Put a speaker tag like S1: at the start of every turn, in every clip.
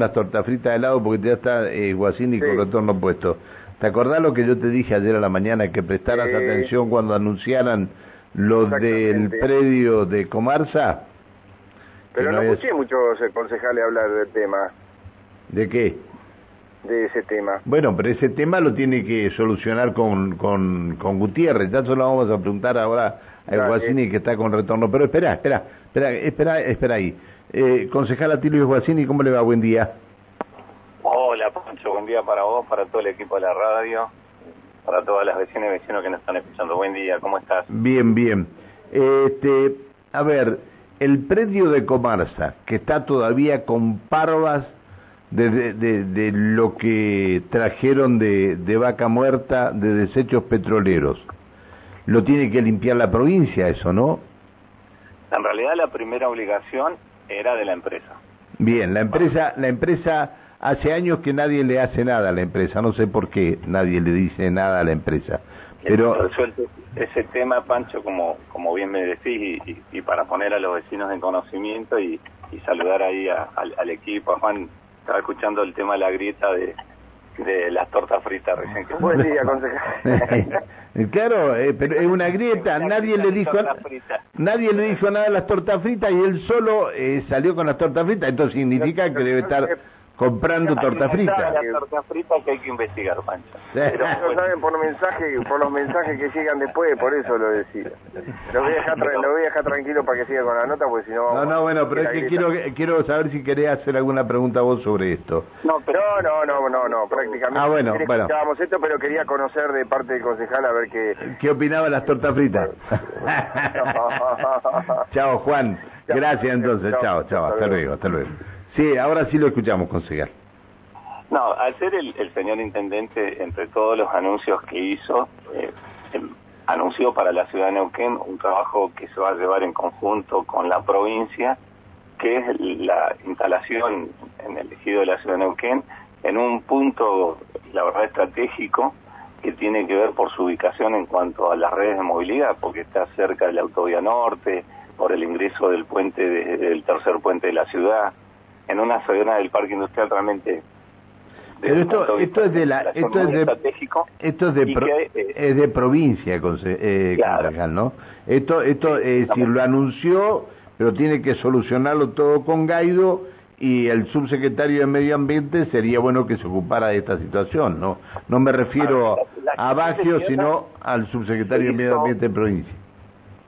S1: las tortas fritas de helado porque ya está eh, Guasini con retorno puesto. ¿Te acordás lo que yo te dije ayer a la mañana, que prestaras atención cuando anunciaran lo del predio de Comarsa?
S2: Pero no, escuché muchos eh, concejales hablar del tema.
S1: ¿De qué?
S2: De ese tema.
S1: Bueno, pero ese tema lo tiene que solucionar con, con, con Gutiérrez. Ya se lo vamos a preguntar ahora Guasini que está con retorno. Pero espera, espera, espera, espera, espera ahí. Eh, concejal Atilio Guasini, ¿cómo le va? Buen día.
S3: Hola, Pancho, buen día para vos, para todo el equipo de la radio, para todas las vecinas y vecinos que nos están escuchando. Buen día, ¿cómo estás?
S1: Bien, bien. Este, a ver, el predio de Comarsa, que está todavía con parvas de, de, lo que trajeron de, de vaca muerta, de desechos petroleros, lo tiene que limpiar la provincia, eso, ¿no?
S3: En realidad la primera obligación era de la empresa.
S1: Bien, la empresa, la empresa hace años que nadie le hace nada a la empresa, no sé por qué nadie le dice nada a la empresa. Pero
S3: resuelto ese tema, Pancho, como como bien me decís, y, para poner a los vecinos en conocimiento y, saludar ahí al, equipo, a Juan, estaba escuchando el tema de la grieta de, de las tortas fritas recién que
S2: Buen día, concejal.
S1: claro, eh, pero es una grieta, nadie le dijo nadie le dijo nada a las tortas fritas y él solo eh, salió con las tortas fritas, entonces significa que debe estar comprando torta frita.
S3: La torta frita que hay que investigar, Pancho.
S2: Pero no saben por mensaje, por los mensajes que llegan después, por eso lo decía. Lo voy a dejar, lo voy a dejar tranquilo para que siga con la nota, porque si no...
S1: No, no, bueno, pero es que quiero, quiero saber si querés hacer alguna pregunta vos sobre esto.
S2: No, pero no, no, no, no, prácticamente.
S1: Ah, bueno, bueno.
S2: esto, pero quería conocer de parte del concejal a ver qué...
S1: ¿Qué opinaba de las tortas fritas? chao, Juan. Gracias entonces, chao, chao, hasta luego, hasta luego. Sí, ahora sí lo escuchamos, concejal.
S3: No, al ser el, señor intendente, entre todos los anuncios que hizo, eh, em, anunció para la ciudad de Neuquén un trabajo que se va a llevar en conjunto con la provincia, que es la instalación en el ejido de la ciudad de Neuquén en un punto, la verdad, estratégico que tiene que ver por su ubicación en cuanto a las redes de movilidad, porque está cerca de la autovía norte, por el ingreso del puente, del tercer puente de la ciudad, en una zona del parque industrial realmente
S1: pero esto, esto es de la, esto es de, esto es de, eh, es de provincia, eh, concejal, ¿no? Esto, esto, es decir, lo anunció, pero tiene que solucionarlo todo con Gaido y el subsecretario de Medio Ambiente sería bueno que se ocupara de esta situación, ¿no? No me refiero a Bagio, sino al subsecretario de Medio Ambiente de provincia.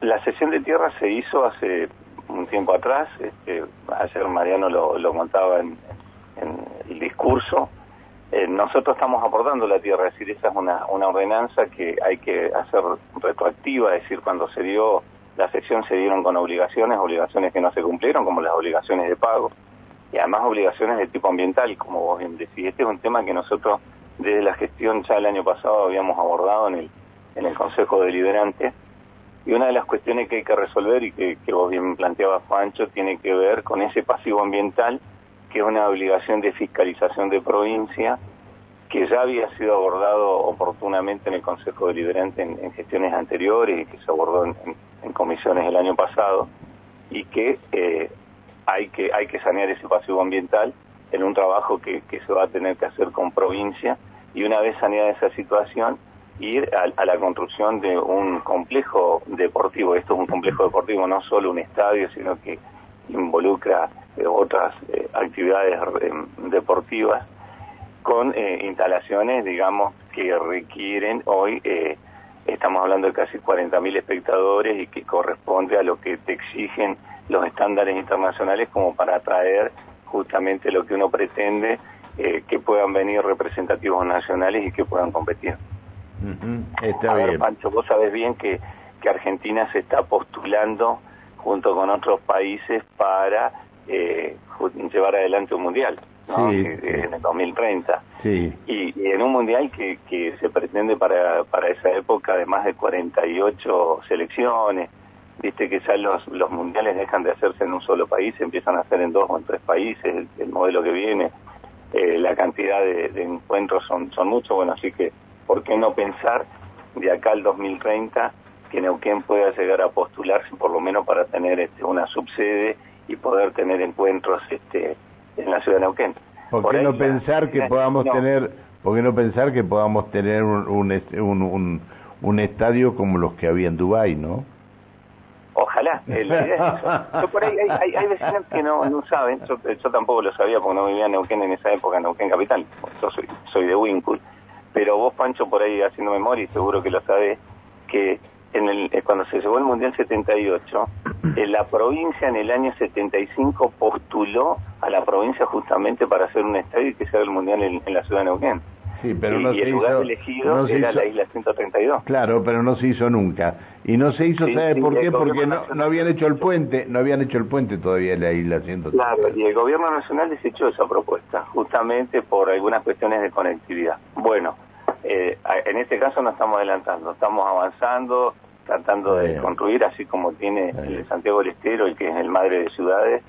S3: La sesión de tierra se hizo hace un tiempo atrás, este, ayer Mariano lo, lo contaba en, el discurso, eh, nosotros estamos aportando la tierra, es decir, esa es una, una ordenanza que hay que hacer retroactiva, es decir, cuando se dio la sesión se dieron con obligaciones, obligaciones que no se cumplieron, como las obligaciones de pago, y además obligaciones de tipo ambiental, como vos bien decís. Este es un tema que nosotros desde la gestión ya el año pasado habíamos abordado en el, en el Consejo Deliberante, y una de las cuestiones que hay que resolver y que, vos bien planteabas, Juancho, tiene que ver con ese pasivo ambiental, que es una obligación de fiscalización de provincia, que ya había sido abordado oportunamente en el Consejo Deliberante en, en gestiones anteriores y que se abordó en, comisiones el año pasado, y que, eh, hay que hay que sanear ese pasivo ambiental en un trabajo que, que se va a tener que hacer con provincia, y una vez saneada esa situación, ir a, la construcción de un complejo deportivo. Esto es un complejo deportivo, no solo un estadio, sino que involucra eh, otras eh, actividades em, deportivas con eh, instalaciones, digamos, que requieren hoy, estamos hablando de casi 40.000 espectadores y que corresponde a lo que te exigen los estándares internacionales como para atraer justamente lo que uno pretende, que puedan venir representativos nacionales y que puedan competir.
S1: Está bien.
S3: Pancho, vos sabés bien que, que Argentina se está postulando junto con otros países para eh, llevar adelante un mundial. en el 2030
S1: sí.
S3: y, en un mundial que, que se pretende para, para esa época de más de 48 selecciones viste que ya los, los mundiales dejan de hacerse en un solo país empiezan a hacer en dos o en tres países el, modelo que viene eh, la cantidad de, de, encuentros son son muchos bueno así que ¿por qué no pensar de acá al 2030 que Neuquén pueda llegar a postularse por lo menos para tener este, una subsede y poder tener encuentros este, en la ciudad de Neuquén?
S1: ¿Por qué no pensar que podamos tener, por qué no pensar que podamos tener un, un, un, un, estadio como los que había en Dubái, no?
S3: Ojalá. Yo por ahí hay, hay, vecinos que no, no saben, yo, yo, tampoco lo sabía porque no vivía en Neuquén en esa época, en Neuquén Capital, yo soy, soy de Winkle, pero vos Pancho por ahí haciendo memoria y seguro que lo sabes, que en el, eh, cuando se llevó el Mundial 78, en la provincia en el año 75 postuló a la provincia justamente para hacer un estadio y que se haga el Mundial en, la ciudad de Neuquén.
S1: Sí, pero y, no
S3: el lugar elegido era la isla 132.
S1: Claro, pero no se hizo nunca. Y no se hizo, ¿sabe por qué? Porque no, no, habían hecho el puente, no habían hecho el puente todavía en la isla 132.
S3: Claro, y el gobierno nacional desechó esa propuesta, justamente por algunas cuestiones de conectividad. Bueno, eh, en este caso no estamos adelantando, estamos avanzando, tratando de construir, así como tiene el Santiago del Estero, el que es el madre de ciudades,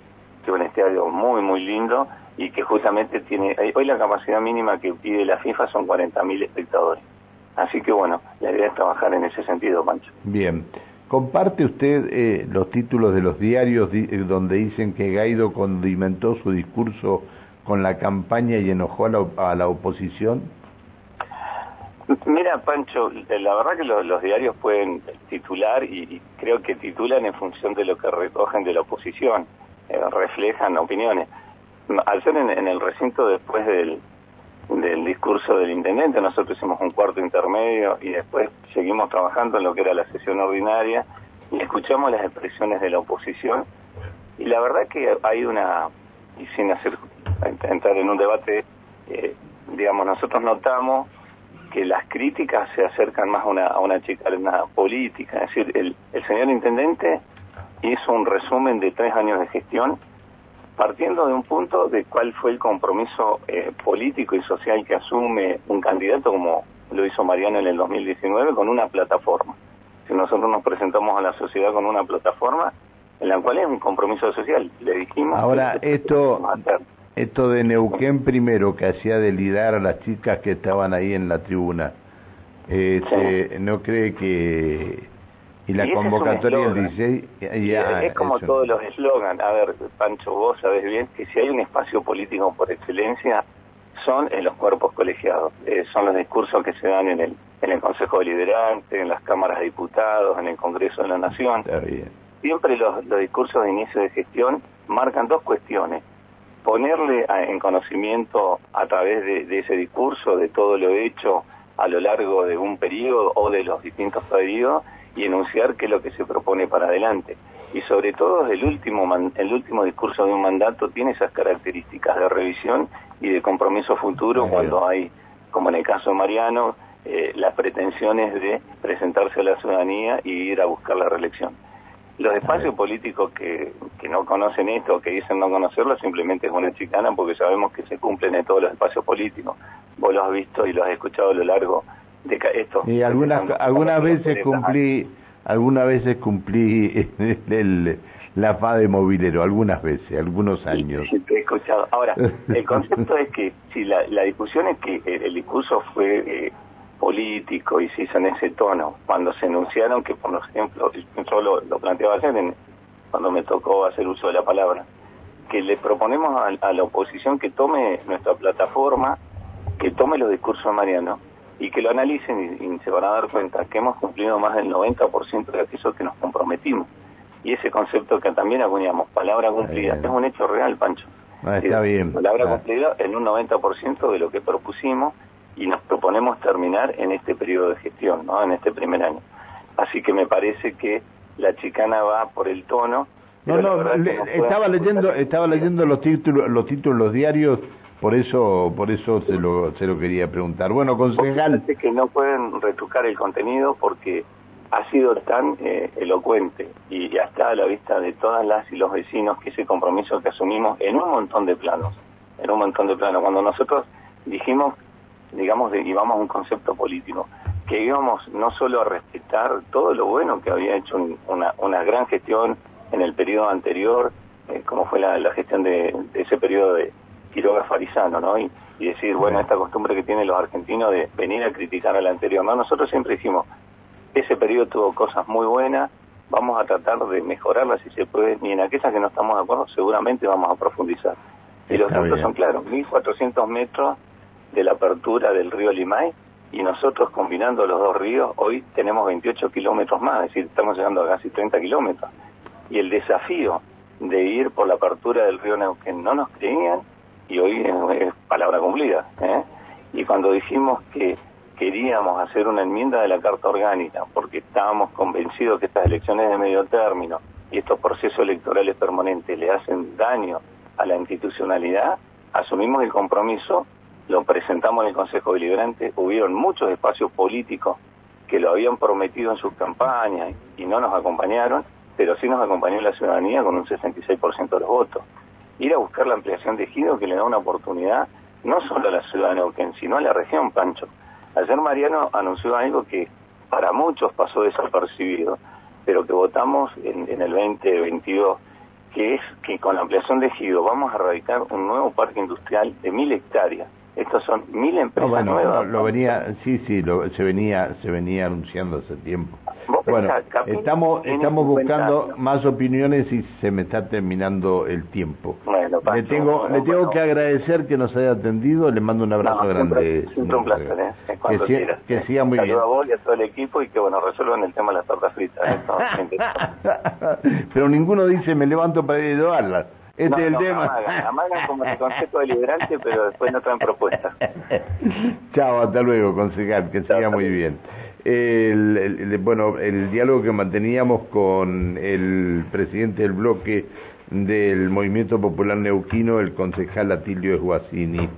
S3: que es un estadio muy, muy lindo y que justamente tiene, eh, hoy la capacidad mínima que pide la FIFA son 40.000 espectadores. Así que bueno, la idea es trabajar en ese sentido, Pancho.
S1: Bien. ¿Comparte usted eh, los títulos de los diarios eh, donde dicen que Gaido condimentó su discurso con la campaña y enojó a la, a la oposición?
S3: Mira, Pancho, la verdad que los, diarios pueden titular y, creo que titulan en función de lo que recogen de la oposición, eh, reflejan opiniones. Al ser en, el recinto después del, del discurso del intendente, nosotros hicimos un cuarto intermedio y después seguimos trabajando en lo que era la sesión ordinaria y escuchamos las expresiones de la oposición y la verdad que hay una, y sin hacer entrar en un debate, eh, digamos, nosotros notamos que las críticas se acercan más a una, a una chica una política. Es decir, el, el señor intendente hizo un resumen de tres años de gestión partiendo de un punto de cuál fue el compromiso eh, político y social que asume un candidato como lo hizo Mariano en el 2019 con una plataforma. Si nosotros nos presentamos a la sociedad con una plataforma en la cual es un compromiso social, le dijimos...
S1: Ahora, esto, esto de Neuquén primero, que hacía delidar a las chicas que estaban ahí en la tribuna, eh, ¿no cree que... Y la convocatoria del 16...
S3: es como todos los eslogans. A ver, Pancho, vos sabés bien que si hay un espacio político por excelencia, son en los cuerpos colegiados. Eh, son los discursos que se dan en el, en el Consejo Deliberante, en las cámaras de diputados, en el Congreso de la Nación. Siempre los, los discursos de inicio de gestión marcan dos cuestiones ponerle en conocimiento a través de, ese discurso de todo lo hecho a lo largo de un periodo o de los distintos periodos y enunciar qué es lo que se propone para adelante. Y sobre todo el último, el último discurso de un mandato tiene esas características de revisión y de compromiso futuro cuando hay, como en el caso de Mariano, eh, las pretensiones de presentarse a la ciudadanía y ir a buscar la reelección. Los espacios políticos que, que no conocen esto, que dicen no conocerlo, simplemente es una chicana porque sabemos que se cumplen en todos los espacios políticos. Vos lo has visto y lo has escuchado a lo largo de esto.
S1: Y algunas, algunas veces cumplí, algunas veces cumplí el, la FA de movilero, algunas veces, algunos años.
S3: Sí, te he escuchado. Ahora, el concepto es que si la, la discusión es que el, discurso fue eh, político y se hizo en ese tono. Cuando se enunciaron que, por ejemplo, yo lo, lo planteaba ayer cuando me tocó hacer uso de la palabra, que le proponemos a, la oposición que tome nuestra plataforma, que tome los discursos de Mariano y que lo analicen y, se van a dar cuenta que hemos cumplido más del 90% de aquello que nos comprometimos. Y ese concepto que también acuñamos, palabra cumplida, es un hecho real, Pancho.
S1: Ah, está bien.
S3: Palabra cumplida en un 90% de lo que propusimos y nos proponemos terminar en este periodo de gestión, ¿no? en este primer año. Así que me parece que la chicana va por el tono.
S1: No, no, estaba leyendo, estaba leyendo los títulos, los títulos, los diarios, por eso, por eso se lo, se lo quería preguntar. Bueno, concejal.
S3: que no pueden retocar el contenido porque ha sido tan eh, elocuente y ya está a la vista de todas las y los vecinos que ese compromiso que asumimos en un montón de planos, en un montón de planos. Cuando nosotros dijimos digamos, de, íbamos a un concepto político, que íbamos no solo a respetar todo lo bueno que había hecho una, una gran gestión en el periodo anterior, eh, como fue la, gestión de, ese periodo de Quiroga Farizano, ¿no? Y, decir, bueno, esta costumbre que tienen los argentinos de venir a criticar al anterior, ¿no? Nosotros siempre dijimos, ese periodo tuvo cosas muy buenas, vamos a tratar de mejorarlas si se puede, y en aquellas que no estamos de acuerdo seguramente vamos a profundizar. Y los datos son claros, 1.400 metros de la apertura del río Limay y nosotros combinando los dos ríos hoy tenemos 28 kilómetros más, es decir, estamos llegando a casi 30 kilómetros. Y el desafío de ir por la apertura del río Neuquén no nos creían y hoy es, palabra cumplida. ¿eh? Y cuando dijimos que queríamos hacer una enmienda de la Carta Orgánica porque estábamos convencidos que estas elecciones de medio término y estos procesos electorales permanentes le hacen daño a la institucionalidad, asumimos el compromiso lo presentamos en el Consejo Deliberante, hubieron muchos espacios políticos que lo habían prometido en sus campañas y no nos acompañaron, pero sí nos acompañó la ciudadanía con un 66% de los votos. Ir a buscar la ampliación de Gido que le da una oportunidad no solo a la ciudad de Neuquén, sino a la región, Pancho. Ayer Mariano anunció algo que para muchos pasó desapercibido, pero que votamos en, en el 2022, que es que con la ampliación de Gido vamos a radicar un nuevo parque industrial de mil hectáreas estos son mil empresas bueno, nuevas.
S1: Lo, venía, sí, sí, lo, se venía, se venía anunciando hace tiempo. Bueno, estamos, estamos buscando más opiniones y se me está terminando el tiempo. Bueno, le tengo, le tengo que agradecer que nos haya atendido. Le mando un abrazo grande.
S3: Siempre un placer, ¿eh?
S1: Que, siga, que siga muy bien.
S3: a vos y a todo el equipo y que bueno resuelvan el tema de las tortas fritas.
S1: ¿eh? Pero ninguno dice me levanto para ayudarlas. Este es el tema.
S3: Amagan, como el concepto deliberante, pero después no traen propuestas.
S1: Chao, hasta luego, concejal, que siga muy bien. El, bueno, el diálogo que manteníamos con el presidente del bloque del Movimiento Popular Neuquino, el concejal Atilio Esguacini.